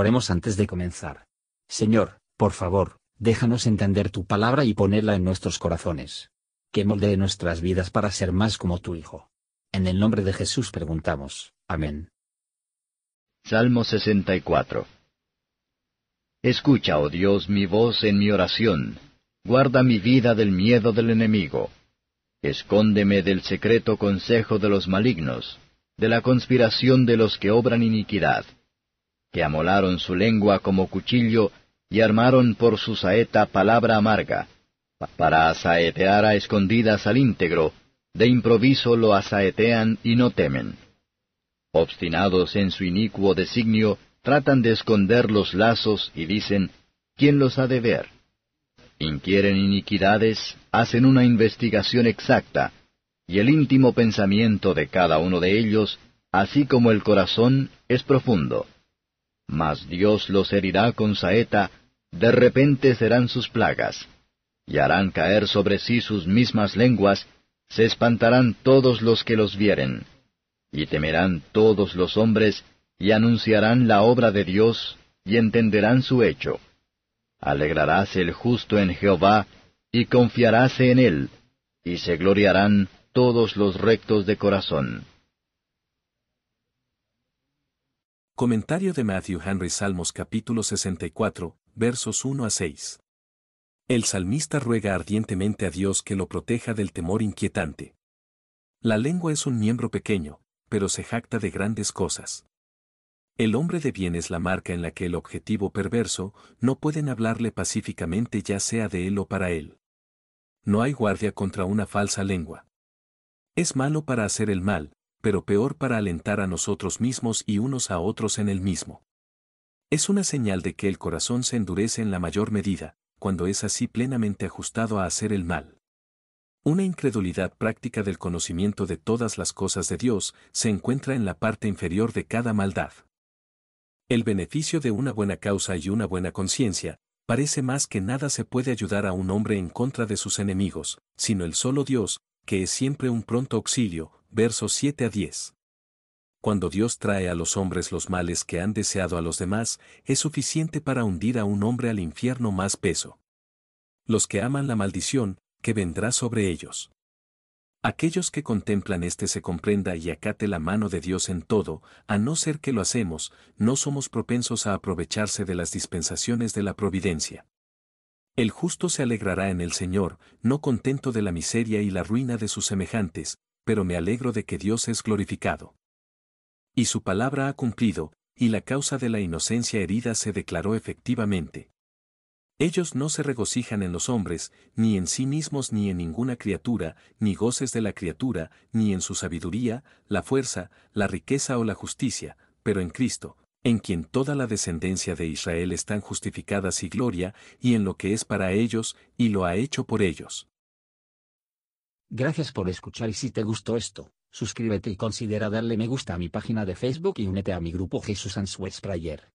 Oremos antes de comenzar. Señor, por favor, déjanos entender tu palabra y ponerla en nuestros corazones. Que moldee nuestras vidas para ser más como tu Hijo. En el nombre de Jesús preguntamos. Amén. Salmo 64 Escucha, oh Dios, mi voz en mi oración. Guarda mi vida del miedo del enemigo. Escóndeme del secreto consejo de los malignos, de la conspiración de los que obran iniquidad, que amolaron su lengua como cuchillo y armaron por su saeta palabra amarga, para asaetear a escondidas al íntegro, de improviso lo asaetean y no temen. Obstinados en su inicuo designio, tratan de esconder los lazos y dicen, ¿quién los ha de ver? Inquieren iniquidades, hacen una investigación exacta, y el íntimo pensamiento de cada uno de ellos, así como el corazón, es profundo. Mas Dios los herirá con saeta, de repente serán sus plagas, y harán caer sobre sí sus mismas lenguas, se espantarán todos los que los vieren, y temerán todos los hombres, y anunciarán la obra de Dios, y entenderán su hecho. Alegraráse el justo en Jehová, y confiaráse en él, y se gloriarán todos los rectos de corazón. Comentario de Matthew Henry Salmos capítulo 64, versos 1 a 6. El salmista ruega ardientemente a Dios que lo proteja del temor inquietante. La lengua es un miembro pequeño, pero se jacta de grandes cosas. El hombre de bien es la marca en la que el objetivo perverso no pueden hablarle pacíficamente ya sea de él o para él. No hay guardia contra una falsa lengua. Es malo para hacer el mal, pero peor para alentar a nosotros mismos y unos a otros en el mismo. Es una señal de que el corazón se endurece en la mayor medida, cuando es así plenamente ajustado a hacer el mal. Una incredulidad práctica del conocimiento de todas las cosas de Dios se encuentra en la parte inferior de cada maldad. El beneficio de una buena causa y una buena conciencia, parece más que nada se puede ayudar a un hombre en contra de sus enemigos, sino el solo Dios, que es siempre un pronto auxilio, versos 7 a 10. Cuando Dios trae a los hombres los males que han deseado a los demás, es suficiente para hundir a un hombre al infierno más peso. Los que aman la maldición, que vendrá sobre ellos. Aquellos que contemplan este se comprenda y acate la mano de Dios en todo, a no ser que lo hacemos, no somos propensos a aprovecharse de las dispensaciones de la providencia. El justo se alegrará en el Señor, no contento de la miseria y la ruina de sus semejantes, pero me alegro de que Dios es glorificado. Y su palabra ha cumplido, y la causa de la inocencia herida se declaró efectivamente. Ellos no se regocijan en los hombres, ni en sí mismos ni en ninguna criatura, ni goces de la criatura, ni en su sabiduría, la fuerza, la riqueza o la justicia, pero en Cristo, en quien toda la descendencia de Israel están justificadas y gloria, y en lo que es para ellos, y lo ha hecho por ellos. Gracias por escuchar y si te gustó esto, suscríbete y considera darle me gusta a mi página de Facebook y únete a mi grupo Jesús Answers Prayer.